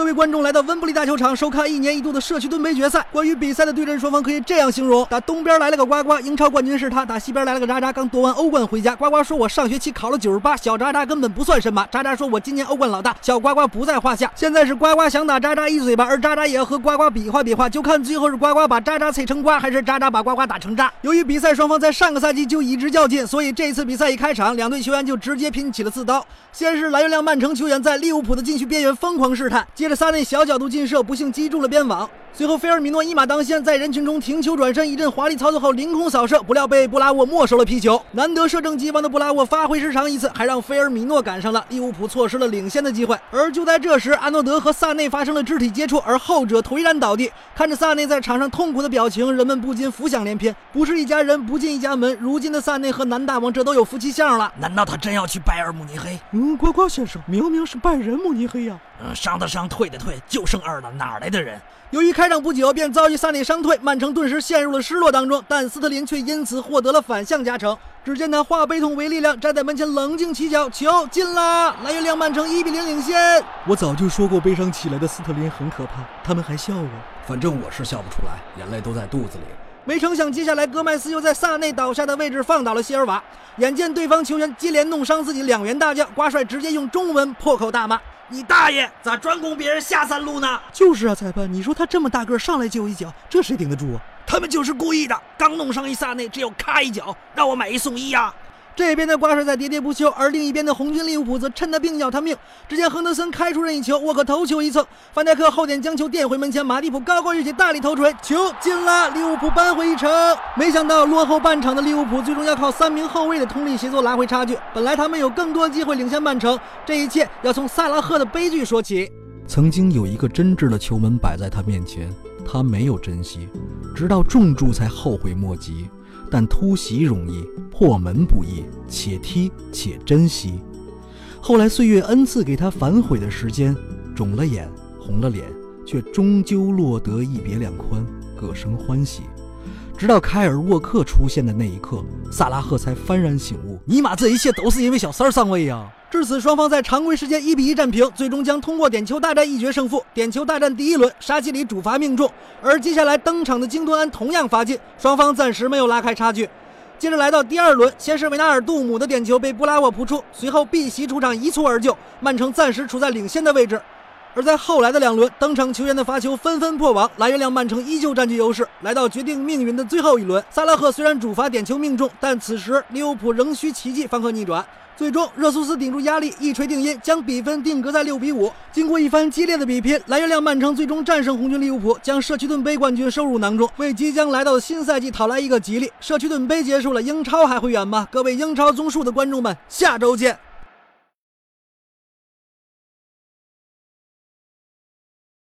各位观众来到温布利大球场收看一年一度的社区盾杯决赛。关于比赛的对阵双方可以这样形容：打东边来了个呱呱，英超冠军是他；打西边来了个渣渣，刚夺完欧冠回家。呱呱说：“我上学期考了九十八，小渣渣根本不算什么。”渣渣说：“我今年欧冠老大，小呱呱不在话下。”现在是呱呱想打渣渣一嘴巴，而渣渣也要和呱呱比划比划，就看最后是呱呱把渣渣踩成瓜，还是渣渣把呱呱打成渣。由于比赛双方在上个赛季就一直较劲，所以这一次比赛一开场，两队球员就直接拼起了刺刀。先是蓝月亮曼城球员在利物浦的禁区边缘疯狂试探。接萨内小角度劲射，不幸击中了边网。随后菲尔米诺一马当先，在人群中停球转身，一阵华丽操作后凌空扫射，不料被布拉沃没收了皮球。难得射正即亡的布拉沃发挥失常一次，还让菲尔米诺赶上了，利物浦错失了领先的机会。而就在这时，阿诺德和萨内发生了肢体接触，而后者颓然倒地。看着萨内在场上痛苦的表情，人们不禁浮想联翩：不是一家人，不进一家门。如今的萨内和南大王这都有夫妻相了，难道他真要去拜尔慕尼黑？嗯，呱呱先生，明明是拜仁慕尼黑呀。嗯，伤的伤，退的退，就剩二了，哪来的人？由于开场不久便遭遇萨内伤退，曼城顿时陷入了失落当中。但斯特林却因此获得了反向加成。只见他化悲痛为力量，站在门前冷静起脚，球进了！蓝月亮曼城一比零领先。我早就说过，悲伤起来的斯特林很可怕。他们还笑我，反正我是笑不出来，眼泪都在肚子里。没成想，接下来戈麦斯又在萨内倒下的位置放倒了席尔瓦。眼见对方球员接连弄伤自己，两员大将瓜帅直接用中文破口大骂。你大爷，咋专攻别人下三路呢？就是啊，裁判，你说他这么大个上来就一脚，这谁顶得住啊？他们就是故意的，刚弄上一刹那，只有咔一脚，让我买一送一呀！这边的瓜帅在喋喋不休，而另一边的红军利物浦则趁他病要他命。只见亨德森开出任意球，沃克头球一蹭，范戴克后点将球垫回门前，马蒂普高高跃起，大力头锤，球进了，利物浦扳回一城。没想到落后半场的利物浦最终要靠三名后卫的通力协作拉回差距。本来他们有更多机会领先曼城，这一切要从萨拉赫的悲剧说起。曾经有一个真挚的球门摆在他面前，他没有珍惜，直到重注才后悔莫及。但突袭容易，破门不易，且踢且珍惜。后来岁月恩赐给他反悔的时间，肿了眼，红了脸，却终究落得一别两宽，各生欢喜。直到凯尔沃克出现的那一刻，萨拉赫才幡然醒悟：尼玛，这一切都是因为小三儿上位呀！至此，双方在常规时间一比一战平，最终将通过点球大战一决胜负。点球大战第一轮，沙奇里主罚命中，而接下来登场的京多安同样罚进，双方暂时没有拉开差距。接着来到第二轮，先是维纳尔杜姆的点球被布拉沃扑出，随后碧玺出场一蹴而就，曼城暂时处在领先的位置。而在后来的两轮，登场球员的罚球纷纷破网，蓝月亮曼城依旧占据优势。来到决定命运的最后一轮，萨拉赫虽然主罚点球命中，但此时利物浦仍需奇迹方可逆转。最终，热苏斯顶住压力，一锤定音，将比分定格在六比五。经过一番激烈的比拼，蓝月亮曼城最终战胜红军利物浦，将社区盾杯冠军收入囊中，为即将来到的新赛季讨来一个吉利。社区盾杯结束了，英超还会远吗？各位英超综述的观众们，下周见。